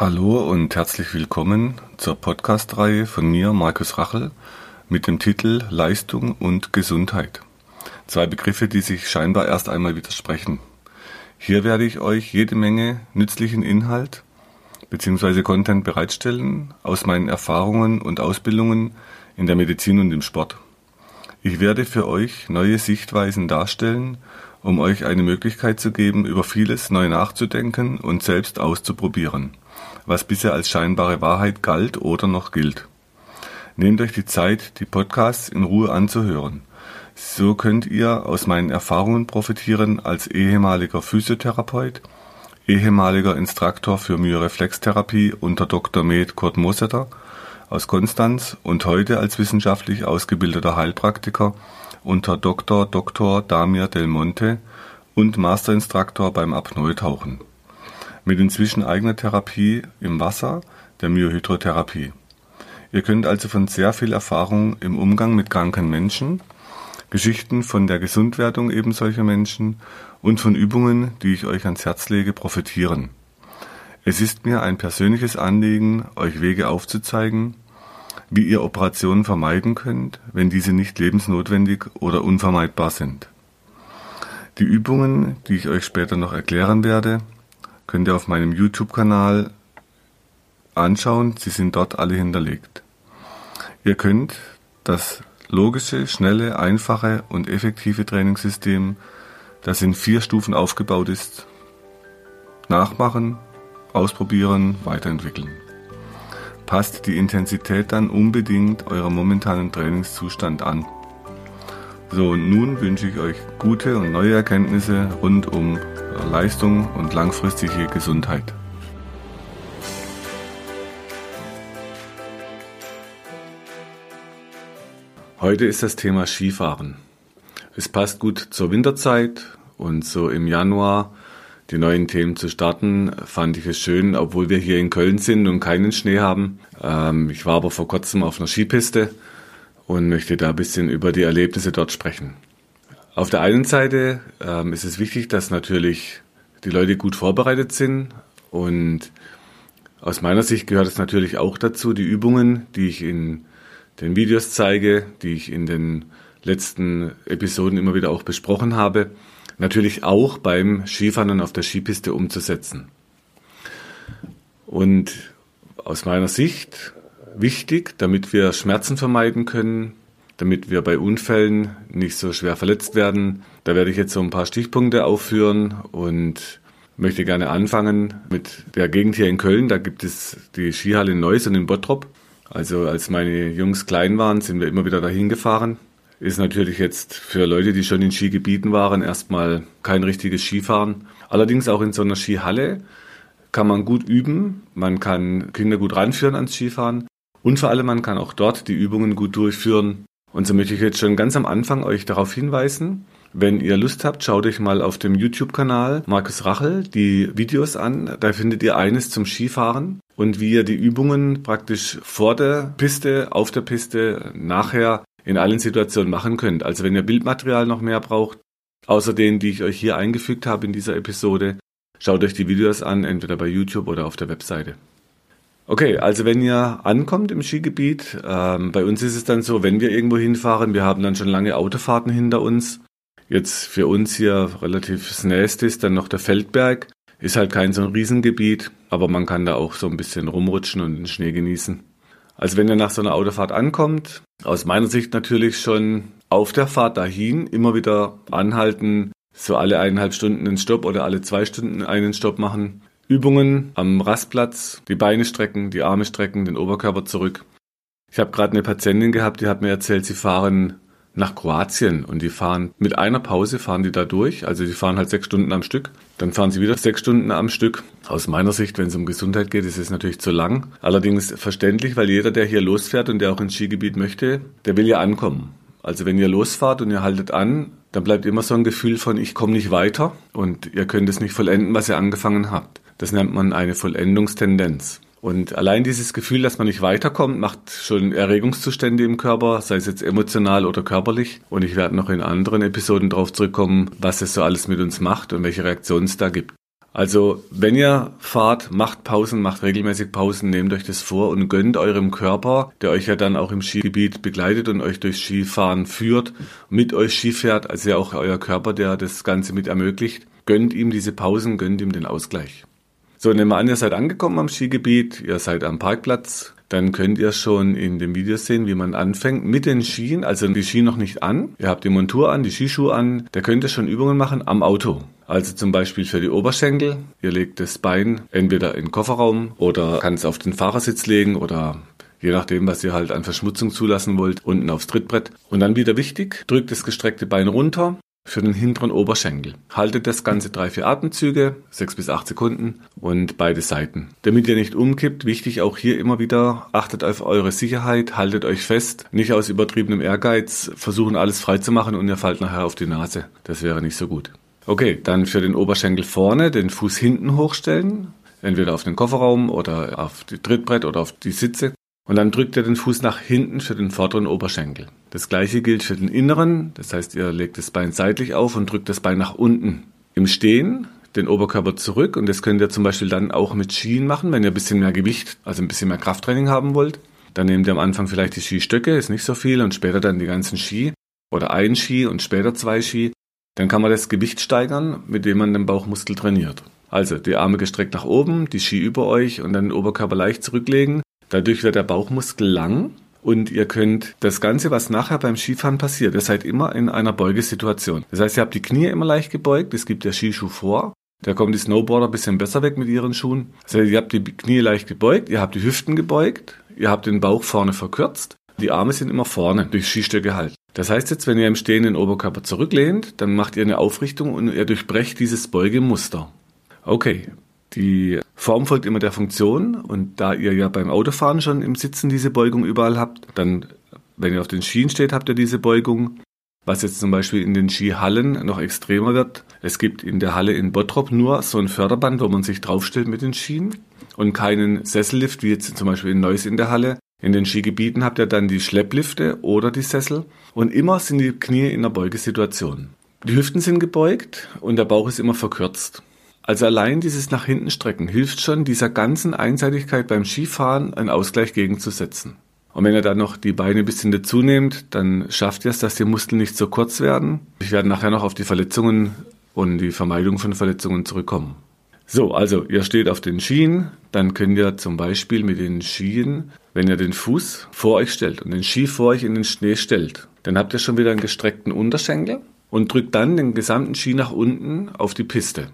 Hallo und herzlich willkommen zur Podcast-Reihe von mir, Markus Rachel, mit dem Titel Leistung und Gesundheit. Zwei Begriffe, die sich scheinbar erst einmal widersprechen. Hier werde ich euch jede Menge nützlichen Inhalt bzw. Content bereitstellen aus meinen Erfahrungen und Ausbildungen in der Medizin und im Sport. Ich werde für euch neue Sichtweisen darstellen, um euch eine Möglichkeit zu geben, über vieles neu nachzudenken und selbst auszuprobieren was bisher als scheinbare Wahrheit galt oder noch gilt. Nehmt euch die Zeit, die Podcasts in Ruhe anzuhören. So könnt ihr aus meinen Erfahrungen profitieren als ehemaliger Physiotherapeut, ehemaliger Instruktor für Myoreflextherapie unter Dr. Med Kurt Mosetter aus Konstanz und heute als wissenschaftlich ausgebildeter Heilpraktiker unter Dr. Dr. Damir Del Monte und Masterinstruktor beim Apnoe-Tauchen mit inzwischen eigener Therapie im Wasser, der Myohydrotherapie. Ihr könnt also von sehr viel Erfahrung im Umgang mit kranken Menschen, Geschichten von der Gesundwerdung eben solcher Menschen und von Übungen, die ich euch ans Herz lege, profitieren. Es ist mir ein persönliches Anliegen, euch Wege aufzuzeigen, wie ihr Operationen vermeiden könnt, wenn diese nicht lebensnotwendig oder unvermeidbar sind. Die Übungen, die ich euch später noch erklären werde, könnt ihr auf meinem YouTube-Kanal anschauen. Sie sind dort alle hinterlegt. Ihr könnt das logische, schnelle, einfache und effektive Trainingssystem, das in vier Stufen aufgebaut ist, nachmachen, ausprobieren, weiterentwickeln. Passt die Intensität dann unbedingt eurem momentanen Trainingszustand an. So, und nun wünsche ich euch gute und neue Erkenntnisse rund um Leistung und langfristige Gesundheit. Heute ist das Thema Skifahren. Es passt gut zur Winterzeit und so im Januar die neuen Themen zu starten, fand ich es schön, obwohl wir hier in Köln sind und keinen Schnee haben. Ähm, ich war aber vor kurzem auf einer Skipiste und möchte da ein bisschen über die Erlebnisse dort sprechen. Auf der einen Seite ähm, ist es wichtig, dass natürlich die Leute gut vorbereitet sind und aus meiner Sicht gehört es natürlich auch dazu, die Übungen, die ich in den Videos zeige, die ich in den letzten Episoden immer wieder auch besprochen habe, natürlich auch beim Skifahren auf der Skipiste umzusetzen. Und aus meiner Sicht wichtig, damit wir Schmerzen vermeiden können, damit wir bei Unfällen nicht so schwer verletzt werden. Da werde ich jetzt so ein paar Stichpunkte aufführen und möchte gerne anfangen mit der Gegend hier in Köln. Da gibt es die Skihalle Neuss und in Bottrop. Also als meine Jungs klein waren, sind wir immer wieder dahin gefahren. Ist natürlich jetzt für Leute, die schon in Skigebieten waren, erstmal kein richtiges Skifahren. Allerdings auch in so einer Skihalle kann man gut üben. Man kann Kinder gut ranführen ans Skifahren. Und vor allem, man kann auch dort die Übungen gut durchführen, und so möchte ich jetzt schon ganz am Anfang euch darauf hinweisen, wenn ihr Lust habt, schaut euch mal auf dem YouTube-Kanal Markus Rachel die Videos an. Da findet ihr eines zum Skifahren und wie ihr die Übungen praktisch vor der Piste, auf der Piste, nachher in allen Situationen machen könnt. Also wenn ihr Bildmaterial noch mehr braucht, außer denen, die ich euch hier eingefügt habe in dieser Episode, schaut euch die Videos an, entweder bei YouTube oder auf der Webseite. Okay, also wenn ihr ankommt im Skigebiet, ähm, bei uns ist es dann so, wenn wir irgendwo hinfahren, wir haben dann schon lange Autofahrten hinter uns. Jetzt für uns hier relativ das Nächste ist dann noch der Feldberg. Ist halt kein so ein Riesengebiet, aber man kann da auch so ein bisschen rumrutschen und den Schnee genießen. Also wenn ihr nach so einer Autofahrt ankommt, aus meiner Sicht natürlich schon auf der Fahrt dahin immer wieder anhalten, so alle eineinhalb Stunden einen Stopp oder alle zwei Stunden einen Stopp machen, Übungen am Rastplatz, die Beine strecken, die Arme strecken, den Oberkörper zurück. Ich habe gerade eine Patientin gehabt, die hat mir erzählt, sie fahren nach Kroatien und die fahren mit einer Pause fahren die da durch. Also die fahren halt sechs Stunden am Stück. Dann fahren sie wieder sechs Stunden am Stück. Aus meiner Sicht, wenn es um Gesundheit geht, ist es natürlich zu lang. Allerdings verständlich, weil jeder, der hier losfährt und der auch ins Skigebiet möchte, der will ja ankommen. Also wenn ihr losfahrt und ihr haltet an, dann bleibt immer so ein Gefühl von, ich komme nicht weiter und ihr könnt es nicht vollenden, was ihr angefangen habt. Das nennt man eine Vollendungstendenz. Und allein dieses Gefühl, dass man nicht weiterkommt, macht schon Erregungszustände im Körper, sei es jetzt emotional oder körperlich. Und ich werde noch in anderen Episoden darauf zurückkommen, was es so alles mit uns macht und welche Reaktionen es da gibt. Also, wenn ihr fahrt, macht Pausen, macht regelmäßig Pausen, nehmt euch das vor und gönnt eurem Körper, der euch ja dann auch im Skigebiet begleitet und euch durch Skifahren führt, mit euch Ski fährt, also ja auch euer Körper, der das Ganze mit ermöglicht, gönnt ihm diese Pausen, gönnt ihm den Ausgleich. So, nehmen wir an, ihr seid angekommen am Skigebiet, ihr seid am Parkplatz, dann könnt ihr schon in dem Video sehen, wie man anfängt mit den Skien, also die Ski noch nicht an. Ihr habt die Montur an, die Skischuhe an, da könnt ihr schon Übungen machen am Auto. Also zum Beispiel für die Oberschenkel. Ihr legt das Bein entweder in den Kofferraum oder kann es auf den Fahrersitz legen oder je nachdem, was ihr halt an Verschmutzung zulassen wollt, unten aufs Trittbrett. Und dann wieder wichtig, drückt das gestreckte Bein runter für den hinteren Oberschenkel. Haltet das Ganze drei, vier Atemzüge, sechs bis acht Sekunden und beide Seiten. Damit ihr nicht umkippt, wichtig auch hier immer wieder, achtet auf eure Sicherheit, haltet euch fest, nicht aus übertriebenem Ehrgeiz versuchen alles frei zu machen und ihr fallt nachher auf die Nase. Das wäre nicht so gut. Okay, dann für den Oberschenkel vorne den Fuß hinten hochstellen, entweder auf den Kofferraum oder auf die Trittbrett oder auf die Sitze. Und dann drückt ihr den Fuß nach hinten für den vorderen Oberschenkel. Das gleiche gilt für den inneren, das heißt, ihr legt das Bein seitlich auf und drückt das Bein nach unten. Im Stehen den Oberkörper zurück und das könnt ihr zum Beispiel dann auch mit Skien machen, wenn ihr ein bisschen mehr Gewicht, also ein bisschen mehr Krafttraining haben wollt. Dann nehmt ihr am Anfang vielleicht die Skistöcke, ist nicht so viel, und später dann die ganzen Ski oder ein Ski und später zwei Ski dann kann man das Gewicht steigern, mit dem man den Bauchmuskel trainiert. Also die Arme gestreckt nach oben, die Ski über euch und dann den Oberkörper leicht zurücklegen. Dadurch wird der Bauchmuskel lang und ihr könnt das Ganze, was nachher beim Skifahren passiert, ihr seid immer in einer Beugesituation. Das heißt, ihr habt die Knie immer leicht gebeugt, es gibt der Skischuh vor. Da kommen die Snowboarder ein bisschen besser weg mit ihren Schuhen. Also ihr habt die Knie leicht gebeugt, ihr habt die Hüften gebeugt, ihr habt den Bauch vorne verkürzt. Die Arme sind immer vorne durch Skistöcke halt. Das heißt jetzt, wenn ihr im Stehen den Oberkörper zurücklehnt, dann macht ihr eine Aufrichtung und ihr durchbrecht dieses Beugemuster. Okay, die Form folgt immer der Funktion und da ihr ja beim Autofahren schon im Sitzen diese Beugung überall habt, dann, wenn ihr auf den Skien steht, habt ihr diese Beugung. Was jetzt zum Beispiel in den Skihallen noch extremer wird. Es gibt in der Halle in Bottrop nur so ein Förderband, wo man sich draufstellt mit den Skien und keinen Sessellift, wie jetzt zum Beispiel in Neuss in der Halle, in den Skigebieten habt ihr dann die Schlepplifte oder die Sessel und immer sind die Knie in der Beugesituation. Die Hüften sind gebeugt und der Bauch ist immer verkürzt. Also allein dieses nach hinten strecken hilft schon, dieser ganzen Einseitigkeit beim Skifahren einen Ausgleich gegenzusetzen. Und wenn ihr dann noch die Beine ein bisschen dazu nehmt, dann schafft ihr es, dass die Muskeln nicht so kurz werden. Ich werde nachher noch auf die Verletzungen und die Vermeidung von Verletzungen zurückkommen. So, also ihr steht auf den Skien, dann könnt ihr zum Beispiel mit den Skien, wenn ihr den Fuß vor euch stellt und den Ski vor euch in den Schnee stellt, dann habt ihr schon wieder einen gestreckten Unterschenkel und drückt dann den gesamten Ski nach unten auf die Piste.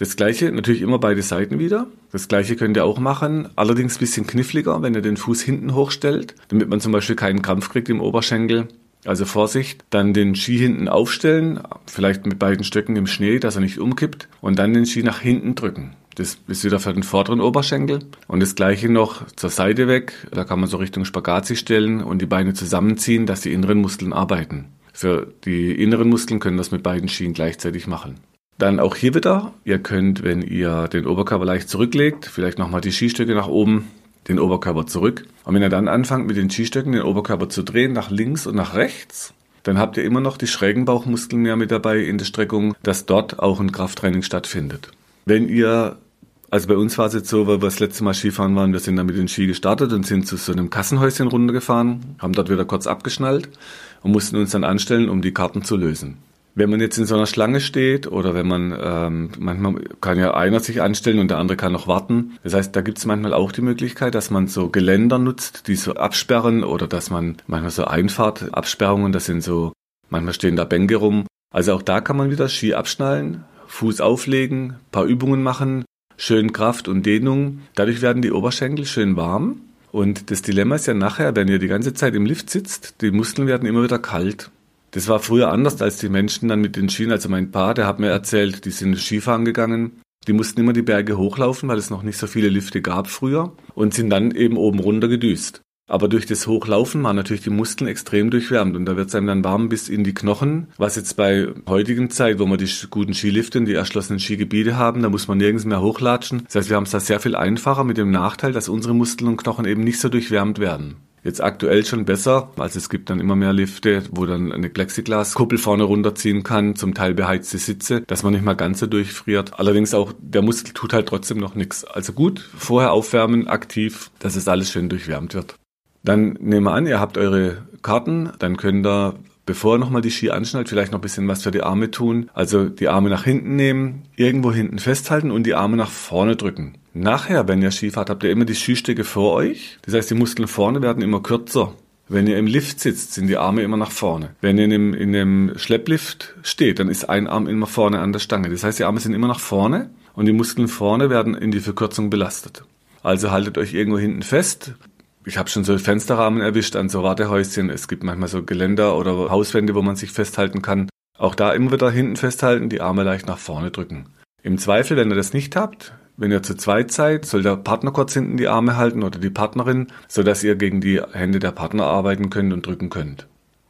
Das gleiche, natürlich immer beide Seiten wieder. Das gleiche könnt ihr auch machen, allerdings ein bisschen kniffliger, wenn ihr den Fuß hinten hochstellt, damit man zum Beispiel keinen Krampf kriegt im Oberschenkel. Also Vorsicht, dann den Ski hinten aufstellen, vielleicht mit beiden Stöcken im Schnee, dass er nicht umkippt und dann den Ski nach hinten drücken. Das ist wieder für den vorderen Oberschenkel. Und das gleiche noch zur Seite weg. Da kann man so Richtung Spagat sich stellen und die Beine zusammenziehen, dass die inneren Muskeln arbeiten. Für die inneren Muskeln können das mit beiden Skien gleichzeitig machen. Dann auch hier wieder, ihr könnt, wenn ihr den Oberkörper leicht zurücklegt, vielleicht nochmal die Skistöcke nach oben den Oberkörper zurück. Und wenn ihr dann anfangt, mit den Skistöcken den Oberkörper zu drehen, nach links und nach rechts, dann habt ihr immer noch die schrägen Bauchmuskeln mehr mit dabei in der Streckung, dass dort auch ein Krafttraining stattfindet. Wenn ihr also bei uns war es jetzt so, weil wir das letzte Mal Skifahren waren, wir sind dann mit den Ski gestartet und sind zu so einem Kassenhäuschen runtergefahren, haben dort wieder kurz abgeschnallt und mussten uns dann anstellen, um die Karten zu lösen. Wenn man jetzt in so einer Schlange steht oder wenn man, ähm, manchmal kann ja einer sich anstellen und der andere kann noch warten. Das heißt, da gibt es manchmal auch die Möglichkeit, dass man so Geländer nutzt, die so absperren oder dass man manchmal so Einfahrtabsperrungen, das sind so, manchmal stehen da Bänke rum. Also auch da kann man wieder Ski abschnallen, Fuß auflegen, paar Übungen machen, schön Kraft und Dehnung. Dadurch werden die Oberschenkel schön warm. Und das Dilemma ist ja nachher, wenn ihr die ganze Zeit im Lift sitzt, die Muskeln werden immer wieder kalt. Das war früher anders, als die Menschen dann mit den Skien, also mein Paar, der hat mir erzählt, die sind Skifahren gegangen. Die mussten immer die Berge hochlaufen, weil es noch nicht so viele Lifte gab früher und sind dann eben oben runter gedüst. Aber durch das Hochlaufen waren natürlich die Muskeln extrem durchwärmt und da wird es einem dann warm bis in die Knochen. Was jetzt bei heutigen Zeit, wo wir die guten Skilifte und die erschlossenen Skigebiete haben, da muss man nirgends mehr hochlatschen. Das heißt, wir haben es da sehr viel einfacher mit dem Nachteil, dass unsere Muskeln und Knochen eben nicht so durchwärmt werden. Jetzt aktuell schon besser, also es gibt dann immer mehr Lifte, wo dann eine Plexiglaskuppel vorne runterziehen kann, zum Teil beheizte Sitze, dass man nicht mal ganz so durchfriert. Allerdings auch der Muskel tut halt trotzdem noch nichts. Also gut, vorher aufwärmen, aktiv, dass es alles schön durchwärmt wird. Dann nehmen wir an, ihr habt eure Karten, dann könnt ihr bevor ihr nochmal die Ski anschnallt, vielleicht noch ein bisschen was für die Arme tun. Also die Arme nach hinten nehmen, irgendwo hinten festhalten und die Arme nach vorne drücken. Nachher, wenn ihr Ski fahrt, habt ihr immer die Skistöcke vor euch. Das heißt, die Muskeln vorne werden immer kürzer. Wenn ihr im Lift sitzt, sind die Arme immer nach vorne. Wenn ihr in einem, in einem Schlepplift steht, dann ist ein Arm immer vorne an der Stange. Das heißt, die Arme sind immer nach vorne und die Muskeln vorne werden in die Verkürzung belastet. Also haltet euch irgendwo hinten fest, ich habe schon so Fensterrahmen erwischt an so Wartehäuschen. Es gibt manchmal so Geländer oder Hauswände, wo man sich festhalten kann. Auch da immer wieder hinten festhalten, die Arme leicht nach vorne drücken. Im Zweifel, wenn ihr das nicht habt, wenn ihr zu zweit seid, soll der Partner kurz hinten die Arme halten oder die Partnerin, sodass ihr gegen die Hände der Partner arbeiten könnt und drücken könnt.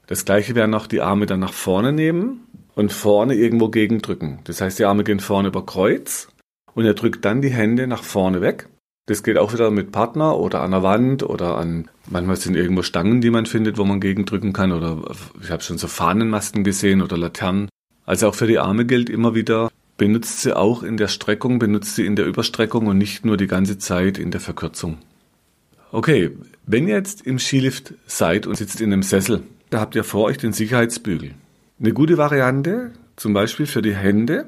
Das gleiche wäre noch die Arme dann nach vorne nehmen und vorne irgendwo gegen drücken. Das heißt, die Arme gehen vorne über Kreuz und ihr drückt dann die Hände nach vorne weg das geht auch wieder mit Partner oder an der Wand oder an, manchmal sind irgendwo Stangen, die man findet, wo man gegendrücken kann oder ich habe schon so Fahnenmasten gesehen oder Laternen. Also auch für die Arme gilt immer wieder, benutzt sie auch in der Streckung, benutzt sie in der Überstreckung und nicht nur die ganze Zeit in der Verkürzung. Okay, wenn ihr jetzt im Skilift seid und sitzt in einem Sessel, da habt ihr vor euch den Sicherheitsbügel. Eine gute Variante, zum Beispiel für die Hände,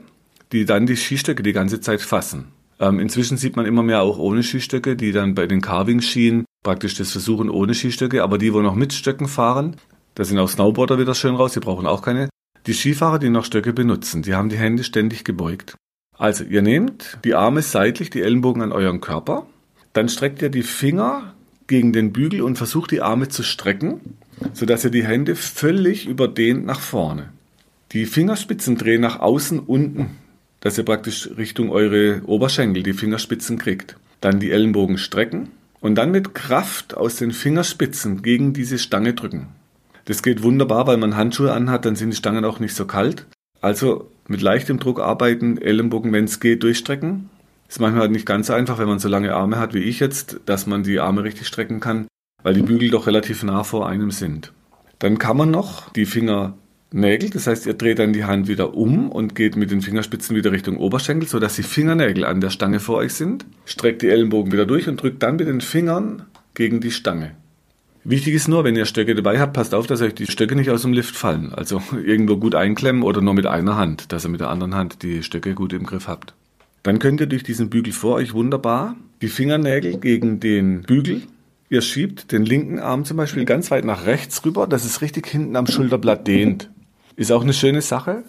die dann die Skistöcke die ganze Zeit fassen. Ähm, inzwischen sieht man immer mehr auch ohne Skistöcke, die dann bei den Carving-Skien praktisch das versuchen ohne Skistöcke, aber die, wo noch mit Stöcken fahren, da sind auch Snowboarder wieder schön raus, die brauchen auch keine. Die Skifahrer, die noch Stöcke benutzen, die haben die Hände ständig gebeugt. Also ihr nehmt die Arme seitlich, die Ellenbogen an euren Körper, dann streckt ihr die Finger gegen den Bügel und versucht die Arme zu strecken, sodass ihr die Hände völlig überdehnt nach vorne. Die Fingerspitzen drehen nach außen unten dass ihr praktisch Richtung eure Oberschenkel die Fingerspitzen kriegt. Dann die Ellenbogen strecken und dann mit Kraft aus den Fingerspitzen gegen diese Stange drücken. Das geht wunderbar, weil man Handschuhe anhat, dann sind die Stangen auch nicht so kalt. Also mit leichtem Druck arbeiten, Ellenbogen, wenn es geht, durchstrecken. Ist manchmal nicht ganz so einfach, wenn man so lange Arme hat wie ich jetzt, dass man die Arme richtig strecken kann, weil die Bügel doch relativ nah vor einem sind. Dann kann man noch die Finger Nägel. Das heißt, ihr dreht dann die Hand wieder um und geht mit den Fingerspitzen wieder Richtung Oberschenkel, sodass die Fingernägel an der Stange vor euch sind. Streckt die Ellenbogen wieder durch und drückt dann mit den Fingern gegen die Stange. Wichtig ist nur, wenn ihr Stöcke dabei habt, passt auf, dass euch die Stöcke nicht aus dem Lift fallen. Also irgendwo gut einklemmen oder nur mit einer Hand, dass ihr mit der anderen Hand die Stöcke gut im Griff habt. Dann könnt ihr durch diesen Bügel vor euch wunderbar die Fingernägel gegen den Bügel Ihr schiebt den linken Arm zum Beispiel ganz weit nach rechts rüber, dass es richtig hinten am Schulterblatt dehnt. Ist auch eine schöne Sache.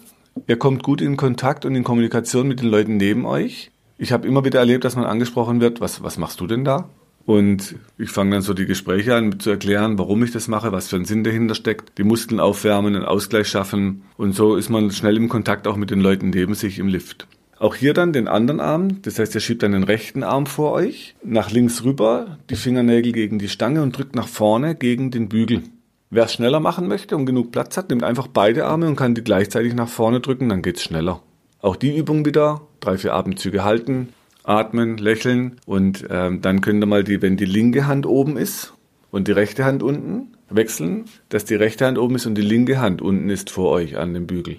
Ihr kommt gut in Kontakt und in Kommunikation mit den Leuten neben euch. Ich habe immer wieder erlebt, dass man angesprochen wird, was, was machst du denn da? Und ich fange dann so die Gespräche an, zu erklären, warum ich das mache, was für ein Sinn dahinter steckt, die Muskeln aufwärmen, einen Ausgleich schaffen. Und so ist man schnell im Kontakt auch mit den Leuten neben sich im Lift. Auch hier dann den anderen Arm, das heißt, ihr schiebt dann den rechten Arm vor euch, nach links rüber, die Fingernägel gegen die Stange und drückt nach vorne gegen den Bügel. Wer es schneller machen möchte und genug Platz hat, nimmt einfach beide Arme und kann die gleichzeitig nach vorne drücken, dann geht's schneller. Auch die Übung wieder, drei, vier Atemzüge halten, atmen, lächeln und ähm, dann könnt ihr mal die, wenn die linke Hand oben ist und die rechte Hand unten, wechseln, dass die rechte Hand oben ist und die linke Hand unten ist vor euch an dem Bügel.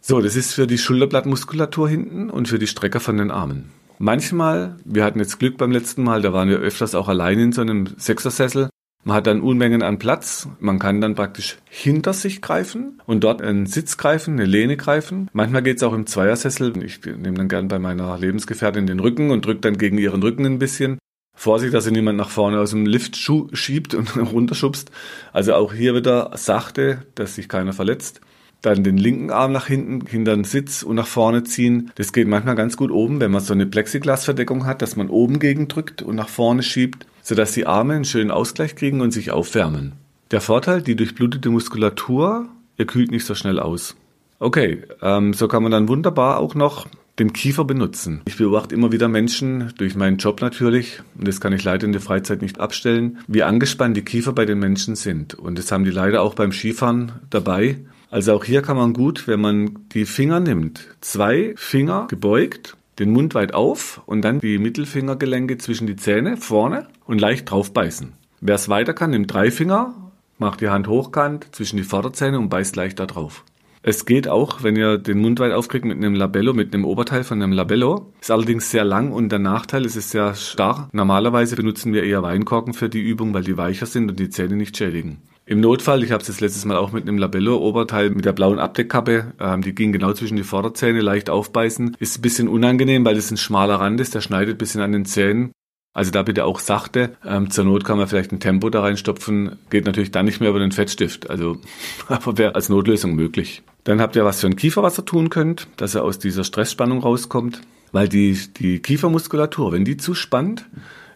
So, das ist für die Schulterblattmuskulatur hinten und für die Strecker von den Armen. Manchmal, wir hatten jetzt Glück beim letzten Mal, da waren wir öfters auch allein in so einem Sechsersessel, man hat dann Unmengen an Platz. Man kann dann praktisch hinter sich greifen und dort einen Sitz greifen, eine Lehne greifen. Manchmal geht es auch im Zweiersessel. Ich nehme dann gern bei meiner Lebensgefährtin den Rücken und drücke dann gegen ihren Rücken ein bisschen. Vorsicht, dass sie niemand nach vorne aus dem Lift schiebt und runterschubst. Also auch hier wieder sachte, dass sich keiner verletzt. Dann den linken Arm nach hinten, hinter den Sitz und nach vorne ziehen. Das geht manchmal ganz gut oben, wenn man so eine Plexiglasverdeckung hat, dass man oben gegen drückt und nach vorne schiebt sodass die Arme einen schönen Ausgleich kriegen und sich aufwärmen. Der Vorteil, die durchblutete Muskulatur, ihr kühlt nicht so schnell aus. Okay, ähm, so kann man dann wunderbar auch noch den Kiefer benutzen. Ich beobachte immer wieder Menschen, durch meinen Job natürlich, und das kann ich leider in der Freizeit nicht abstellen, wie angespannt die Kiefer bei den Menschen sind. Und das haben die leider auch beim Skifahren dabei. Also auch hier kann man gut, wenn man die Finger nimmt, zwei Finger gebeugt den Mund weit auf und dann die Mittelfingergelenke zwischen die Zähne vorne und leicht drauf beißen. Wer es weiter kann, nimmt drei Finger, macht die Hand hochkant zwischen die Vorderzähne und beißt leicht da drauf. Es geht auch, wenn ihr den Mund weit aufkriegt mit einem Labello, mit einem Oberteil von einem Labello. Ist allerdings sehr lang und der Nachteil ist, es sehr starr. Normalerweise benutzen wir eher Weinkorken für die Übung, weil die weicher sind und die Zähne nicht schädigen. Im Notfall, ich habe es das letztes Mal auch mit einem Labello-Oberteil mit der blauen Abdeckkappe, ähm, die ging genau zwischen die Vorderzähne, leicht aufbeißen. Ist ein bisschen unangenehm, weil es ein schmaler Rand ist, der schneidet ein bisschen an den Zähnen. Also da bitte auch sachte. Ähm, zur Not kann man vielleicht ein Tempo da reinstopfen. Geht natürlich dann nicht mehr über den Fettstift. Also, aber wäre als Notlösung möglich. Dann habt ihr was für ein Kiefer, was ihr tun könnt, dass er aus dieser Stressspannung rauskommt. Weil die, die Kiefermuskulatur, wenn die zu spannt,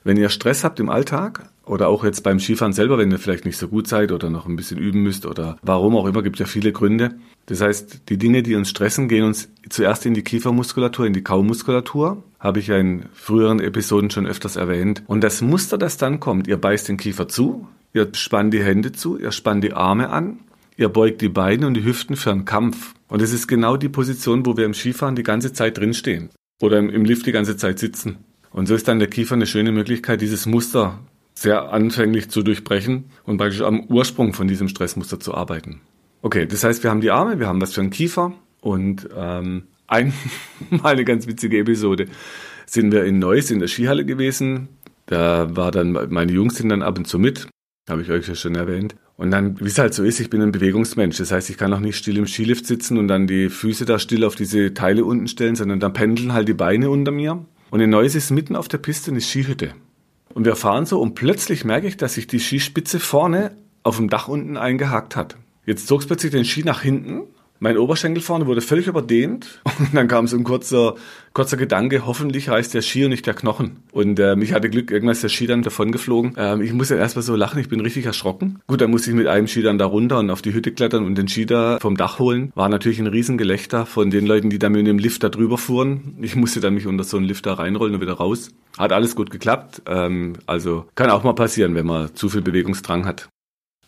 wenn ihr Stress habt im Alltag oder auch jetzt beim Skifahren selber, wenn ihr vielleicht nicht so gut seid oder noch ein bisschen üben müsst oder warum auch immer, gibt ja viele Gründe. Das heißt, die Dinge, die uns stressen, gehen uns zuerst in die Kiefermuskulatur, in die Kaumuskulatur. Habe ich ja in früheren Episoden schon öfters erwähnt. Und das Muster, das dann kommt, ihr beißt den Kiefer zu, ihr spannt die Hände zu, ihr spannt die Arme an, ihr beugt die Beine und die Hüften für einen Kampf. Und es ist genau die Position, wo wir im Skifahren die ganze Zeit drinstehen oder im Lift die ganze Zeit sitzen. Und so ist dann der Kiefer eine schöne Möglichkeit, dieses Muster sehr anfänglich zu durchbrechen und praktisch am Ursprung von diesem Stressmuster zu arbeiten. Okay, das heißt, wir haben die Arme, wir haben was für einen Kiefer und ähm, einmal eine ganz witzige Episode sind wir in Neuss in der Skihalle gewesen. Da war dann, meine Jungs sind dann ab und zu mit, habe ich euch ja schon erwähnt. Und dann, wie es halt so ist, ich bin ein Bewegungsmensch. Das heißt, ich kann auch nicht still im Skilift sitzen und dann die Füße da still auf diese Teile unten stellen, sondern dann pendeln halt die Beine unter mir. Und in Neuss ist mitten auf der Piste eine Skihütte. Und wir fahren so und plötzlich merke ich, dass sich die Skispitze vorne auf dem Dach unten eingehakt hat. Jetzt zog es plötzlich den Ski nach hinten. Mein Oberschenkel vorne wurde völlig überdehnt und dann kam so ein kurzer, kurzer Gedanke, hoffentlich heißt der Ski und nicht der Knochen. Und ähm, ich hatte Glück, irgendwann ist der Ski dann davon geflogen. Ähm, ich musste erstmal so lachen, ich bin richtig erschrocken. Gut, dann musste ich mit einem Ski dann da runter und auf die Hütte klettern und den Ski da vom Dach holen. War natürlich ein Riesengelächter von den Leuten, die da mit dem Lift da drüber fuhren. Ich musste dann mich unter so einen Lift da reinrollen und wieder raus. Hat alles gut geklappt. Ähm, also kann auch mal passieren, wenn man zu viel Bewegungsdrang hat.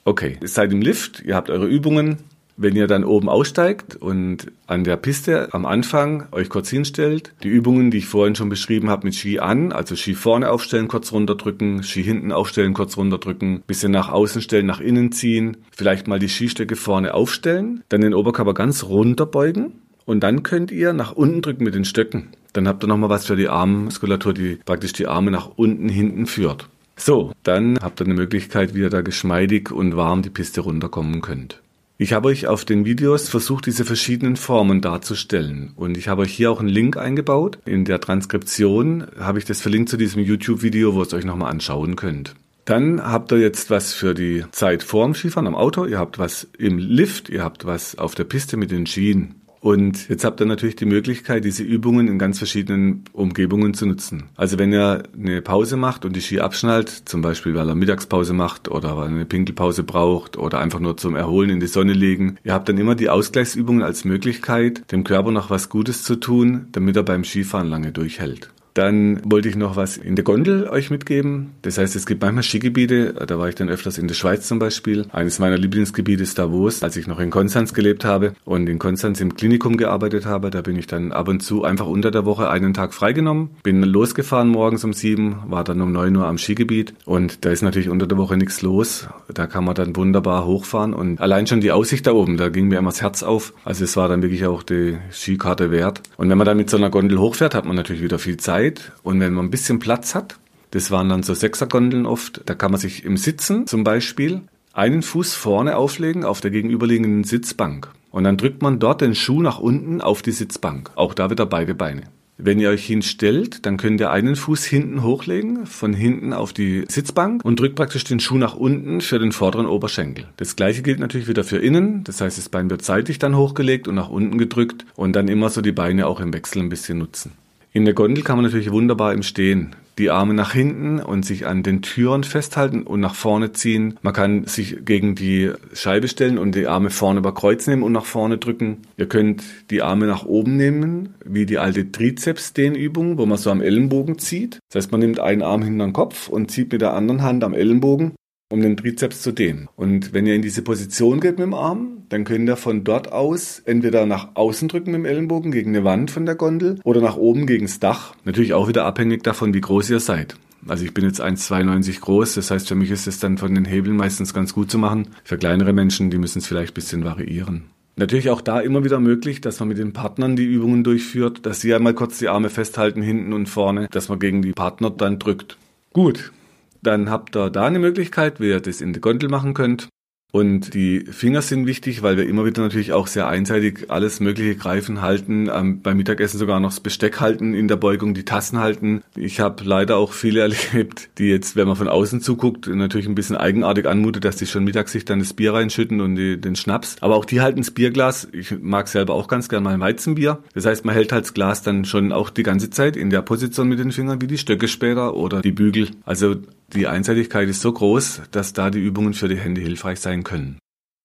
Okay, ihr seid im Lift, ihr habt eure Übungen, wenn ihr dann oben aussteigt und an der Piste am Anfang euch kurz hinstellt, die Übungen, die ich vorhin schon beschrieben habe, mit Ski an, also Ski vorne aufstellen, kurz runterdrücken, Ski hinten aufstellen, kurz runterdrücken, bisschen nach außen stellen, nach innen ziehen, vielleicht mal die Skistöcke vorne aufstellen, dann den Oberkörper ganz runterbeugen und dann könnt ihr nach unten drücken mit den Stöcken. Dann habt ihr nochmal was für die Armmuskulatur, die praktisch die Arme nach unten hinten führt. So, dann habt ihr eine Möglichkeit, wie ihr da geschmeidig und warm die Piste runterkommen könnt. Ich habe euch auf den Videos versucht, diese verschiedenen Formen darzustellen. Und ich habe euch hier auch einen Link eingebaut. In der Transkription habe ich das verlinkt zu diesem YouTube-Video, wo ihr es euch nochmal anschauen könnt. Dann habt ihr jetzt was für die Zeit vorm Skifahren am Auto, ihr habt was im Lift, ihr habt was auf der Piste mit den Skien. Und jetzt habt ihr natürlich die Möglichkeit, diese Übungen in ganz verschiedenen Umgebungen zu nutzen. Also wenn ihr eine Pause macht und die Ski abschnallt, zum Beispiel weil er Mittagspause macht oder weil er eine Pinkelpause braucht oder einfach nur zum Erholen in die Sonne legen, ihr habt dann immer die Ausgleichsübungen als Möglichkeit, dem Körper noch was Gutes zu tun, damit er beim Skifahren lange durchhält. Dann wollte ich noch was in der Gondel euch mitgeben. Das heißt, es gibt manchmal Skigebiete, da war ich dann öfters in der Schweiz zum Beispiel. Eines meiner Lieblingsgebiete ist Davos, als ich noch in Konstanz gelebt habe und in Konstanz im Klinikum gearbeitet habe. Da bin ich dann ab und zu einfach unter der Woche einen Tag freigenommen, bin losgefahren morgens um sieben, war dann um neun Uhr am Skigebiet und da ist natürlich unter der Woche nichts los. Da kann man dann wunderbar hochfahren und allein schon die Aussicht da oben, da ging mir immer das Herz auf. Also es war dann wirklich auch die Skikarte wert. Und wenn man dann mit so einer Gondel hochfährt, hat man natürlich wieder viel Zeit Zeit und wenn man ein bisschen Platz hat, das waren dann so Sechsergondeln oft, da kann man sich im Sitzen zum Beispiel einen Fuß vorne auflegen auf der gegenüberliegenden Sitzbank. Und dann drückt man dort den Schuh nach unten auf die Sitzbank. Auch da wieder beide Beine. Wenn ihr euch hinstellt, dann könnt ihr einen Fuß hinten hochlegen, von hinten auf die Sitzbank und drückt praktisch den Schuh nach unten für den vorderen Oberschenkel. Das gleiche gilt natürlich wieder für innen. Das heißt, das Bein wird seitlich dann hochgelegt und nach unten gedrückt und dann immer so die Beine auch im Wechsel ein bisschen nutzen. In der Gondel kann man natürlich wunderbar im Stehen die Arme nach hinten und sich an den Türen festhalten und nach vorne ziehen. Man kann sich gegen die Scheibe stellen und die Arme vorne über Kreuz nehmen und nach vorne drücken. Ihr könnt die Arme nach oben nehmen, wie die alte Trizeps-Dehnübung, wo man so am Ellenbogen zieht. Das heißt, man nimmt einen Arm hinter den Kopf und zieht mit der anderen Hand am Ellenbogen um den Trizeps zu dehnen. Und wenn ihr in diese Position geht mit dem Arm, dann könnt ihr von dort aus entweder nach außen drücken mit dem Ellenbogen gegen eine Wand von der Gondel oder nach oben gegen das Dach. Natürlich auch wieder abhängig davon, wie groß ihr seid. Also ich bin jetzt 1,92 groß, das heißt für mich ist es dann von den Hebeln meistens ganz gut zu machen. Für kleinere Menschen, die müssen es vielleicht ein bisschen variieren. Natürlich auch da immer wieder möglich, dass man mit den Partnern die Übungen durchführt, dass sie einmal kurz die Arme festhalten, hinten und vorne, dass man gegen die Partner dann drückt. Gut, dann habt ihr da eine Möglichkeit, wie ihr das in die Gondel machen könnt. Und die Finger sind wichtig, weil wir immer wieder natürlich auch sehr einseitig alles Mögliche greifen, halten, ähm, beim Mittagessen sogar noch das Besteck halten in der Beugung, die Tassen halten. Ich habe leider auch viele erlebt, die jetzt, wenn man von außen zuguckt, natürlich ein bisschen eigenartig anmutet, dass die schon mittags sich dann das Bier reinschütten und die, den Schnaps. Aber auch die halten das Bierglas. Ich mag selber auch ganz gerne mal Weizenbier. Das heißt, man hält halt das Glas dann schon auch die ganze Zeit in der Position mit den Fingern wie die Stöcke später oder die Bügel. Also die Einseitigkeit ist so groß, dass da die Übungen für die Hände hilfreich sein können.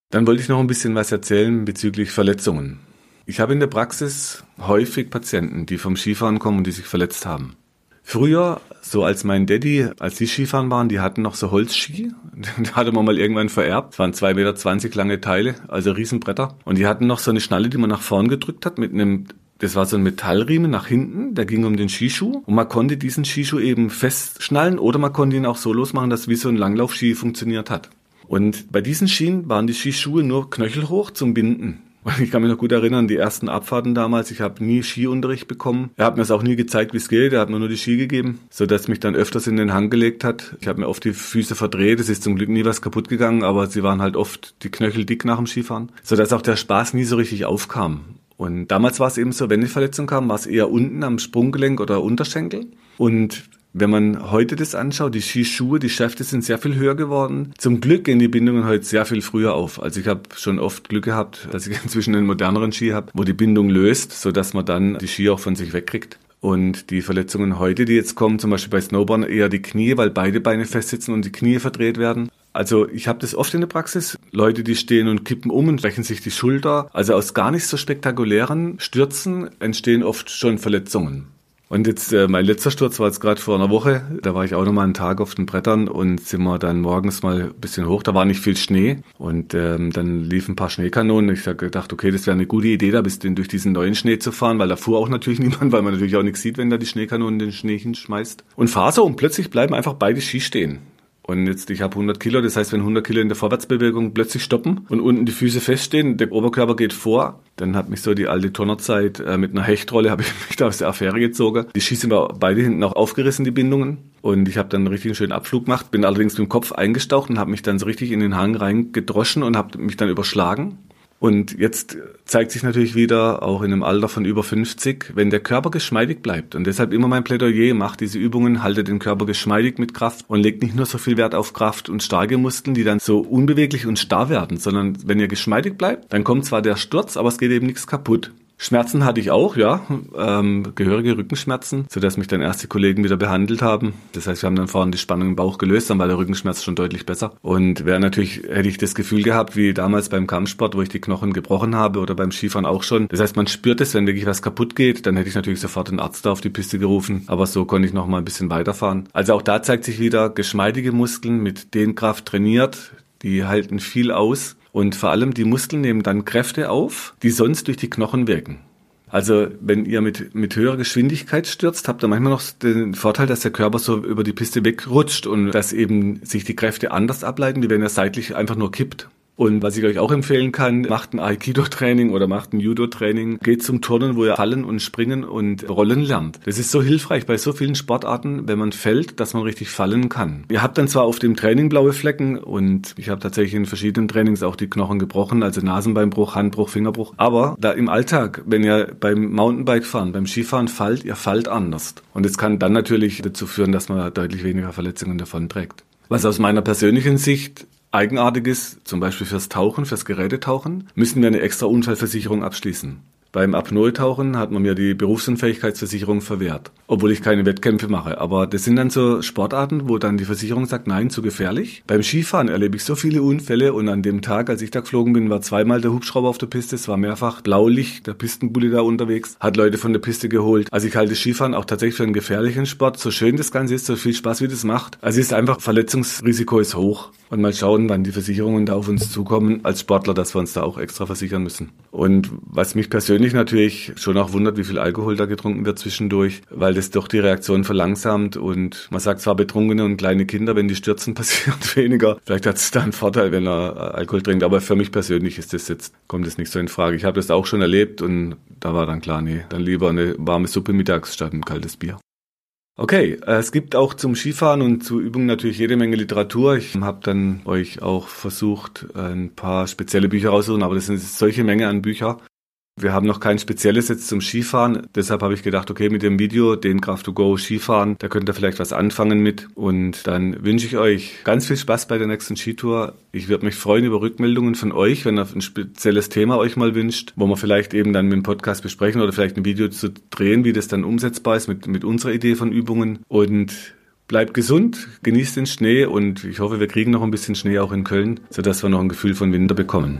Dann wollte ich noch ein bisschen was erzählen bezüglich Verletzungen. Ich habe in der Praxis häufig Patienten, die vom Skifahren kommen und die sich verletzt haben. Früher, so als mein Daddy, als die Skifahren waren, die hatten noch so Holzski. Die hatte man mal irgendwann vererbt. Das waren 2,20 Meter lange Teile, also Riesenbretter. Und die hatten noch so eine Schnalle, die man nach vorn gedrückt hat mit einem das war so ein Metallriemen nach hinten, der ging um den Skischuh und man konnte diesen Skischuh eben festschnallen oder man konnte ihn auch so losmachen, dass wie so ein Langlaufski funktioniert hat. Und bei diesen Schienen waren die Skischuhe nur knöchelhoch zum Binden. Und ich kann mich noch gut erinnern, die ersten Abfahrten damals, ich habe nie Skiunterricht bekommen. Er hat mir es auch nie gezeigt, wie es geht, er hat mir nur die Ski gegeben, so dass mich dann öfters in den Hang gelegt hat. Ich habe mir oft die Füße verdreht, es ist zum Glück nie was kaputt gegangen, aber sie waren halt oft die Knöchel dick nach dem Skifahren, so dass auch der Spaß nie so richtig aufkam. Und damals war es eben so, wenn die Verletzung kam, war es eher unten am Sprunggelenk oder Unterschenkel. Und wenn man heute das anschaut, die Skischuhe, die Schäfte sind sehr viel höher geworden. Zum Glück gehen die Bindungen heute sehr viel früher auf. Also ich habe schon oft Glück gehabt, dass ich inzwischen einen moderneren Ski habe, wo die Bindung löst, sodass man dann die Ski auch von sich wegkriegt. Und die Verletzungen heute, die jetzt kommen, zum Beispiel bei Snowboardern eher die Knie, weil beide Beine festsitzen und die Knie verdreht werden. Also ich habe das oft in der Praxis. Leute, die stehen und kippen um und brechen sich die Schulter. Also aus gar nicht so spektakulären Stürzen entstehen oft schon Verletzungen. Und jetzt äh, mein letzter Sturz war jetzt gerade vor einer Woche. Da war ich auch nochmal einen Tag auf den Brettern und sind wir dann morgens mal ein bisschen hoch. Da war nicht viel Schnee und ähm, dann liefen ein paar Schneekanonen. Ich habe gedacht, okay, das wäre eine gute Idee, da bis durch diesen neuen Schnee zu fahren, weil da fuhr auch natürlich niemand, weil man natürlich auch nichts sieht, wenn da die Schneekanonen den Schnee hinschmeißt. Und fahr so und plötzlich bleiben einfach beide Ski stehen. Und jetzt, ich habe 100 Kilo, das heißt, wenn 100 Kilo in der Vorwärtsbewegung plötzlich stoppen und unten die Füße feststehen, der Oberkörper geht vor, dann hat mich so die alte Tonnerzeit äh, mit einer Hechtrolle, habe ich mich da aus der Affäre gezogen. Die schießen wir beide hinten auch aufgerissen, die Bindungen. Und ich habe dann einen richtig schönen Abflug gemacht, bin allerdings mit dem Kopf eingestaucht und habe mich dann so richtig in den Hang reingedroschen und habe mich dann überschlagen. Und jetzt zeigt sich natürlich wieder, auch in einem Alter von über 50, wenn der Körper geschmeidig bleibt. Und deshalb immer mein Plädoyer, macht diese Übungen, haltet den Körper geschmeidig mit Kraft und legt nicht nur so viel Wert auf Kraft und starke Muskeln, die dann so unbeweglich und starr werden, sondern wenn ihr geschmeidig bleibt, dann kommt zwar der Sturz, aber es geht eben nichts kaputt. Schmerzen hatte ich auch, ja, ähm, gehörige Rückenschmerzen, sodass mich dann erste Kollegen wieder behandelt haben. Das heißt, wir haben dann vorhin die Spannung im Bauch gelöst, dann war der Rückenschmerz schon deutlich besser. Und wäre natürlich, hätte ich das Gefühl gehabt, wie damals beim Kampfsport, wo ich die Knochen gebrochen habe oder beim Skifahren auch schon. Das heißt, man spürt es, wenn wirklich was kaputt geht, dann hätte ich natürlich sofort den Arzt da auf die Piste gerufen. Aber so konnte ich noch mal ein bisschen weiterfahren. Also auch da zeigt sich wieder, geschmeidige Muskeln mit Dehnkraft trainiert, die halten viel aus und vor allem die Muskeln nehmen dann Kräfte auf, die sonst durch die Knochen wirken. Also wenn ihr mit, mit höherer Geschwindigkeit stürzt, habt ihr manchmal noch den Vorteil, dass der Körper so über die Piste wegrutscht und dass eben sich die Kräfte anders ableiten, wie wenn er seitlich einfach nur kippt. Und was ich euch auch empfehlen kann, macht ein Aikido-Training oder macht ein Judo-Training. Geht zum Turnen, wo ihr fallen und springen und rollen lernt. Das ist so hilfreich bei so vielen Sportarten, wenn man fällt, dass man richtig fallen kann. Ihr habt dann zwar auf dem Training blaue Flecken und ich habe tatsächlich in verschiedenen Trainings auch die Knochen gebrochen, also Nasenbeinbruch, Handbruch, Fingerbruch. Aber da im Alltag, wenn ihr beim Mountainbike fahren, beim Skifahren fallt, ihr fallt anders. Und es kann dann natürlich dazu führen, dass man deutlich weniger Verletzungen davon trägt. Was aus meiner persönlichen Sicht Eigenartiges, zum Beispiel fürs Tauchen, fürs Gerätetauchen, müssen wir eine extra Unfallversicherung abschließen. Beim Apnoe-Tauchen hat man mir die Berufsunfähigkeitsversicherung verwehrt, obwohl ich keine Wettkämpfe mache. Aber das sind dann so Sportarten, wo dann die Versicherung sagt, nein, zu gefährlich. Beim Skifahren erlebe ich so viele Unfälle und an dem Tag, als ich da geflogen bin, war zweimal der Hubschrauber auf der Piste, es war mehrfach Blaulicht, der Pistenbully da unterwegs, hat Leute von der Piste geholt. Also ich halte Skifahren auch tatsächlich für einen gefährlichen Sport. So schön das Ganze ist, so viel Spaß wie das macht. Also es ist einfach, Verletzungsrisiko ist hoch. Und mal schauen, wann die Versicherungen da auf uns zukommen als Sportler, dass wir uns da auch extra versichern müssen. Und was mich persönlich persönlich natürlich schon auch wundert, wie viel Alkohol da getrunken wird zwischendurch, weil das doch die Reaktion verlangsamt und man sagt zwar Betrunkene und kleine Kinder, wenn die stürzen, passiert weniger. Vielleicht hat es da einen Vorteil, wenn er Alkohol trinkt, aber für mich persönlich ist das jetzt, kommt das nicht so in Frage. Ich habe das auch schon erlebt und da war dann klar, nee, dann lieber eine warme Suppe mittags statt ein kaltes Bier. Okay, äh, es gibt auch zum Skifahren und zu Übungen natürlich jede Menge Literatur. Ich habe dann euch auch versucht, ein paar spezielle Bücher rauszusuchen, aber das sind solche Menge an Büchern. Wir haben noch kein spezielles jetzt zum Skifahren. Deshalb habe ich gedacht, okay, mit dem Video, den Kraft to Go Skifahren, da könnt ihr vielleicht was anfangen mit. Und dann wünsche ich euch ganz viel Spaß bei der nächsten Skitour. Ich würde mich freuen über Rückmeldungen von euch, wenn ihr ein spezielles Thema euch mal wünscht, wo wir vielleicht eben dann mit dem Podcast besprechen oder vielleicht ein Video zu drehen, wie das dann umsetzbar ist mit, mit unserer Idee von Übungen. Und Bleibt gesund, genießt den Schnee und ich hoffe, wir kriegen noch ein bisschen Schnee auch in Köln, sodass wir noch ein Gefühl von Winter bekommen.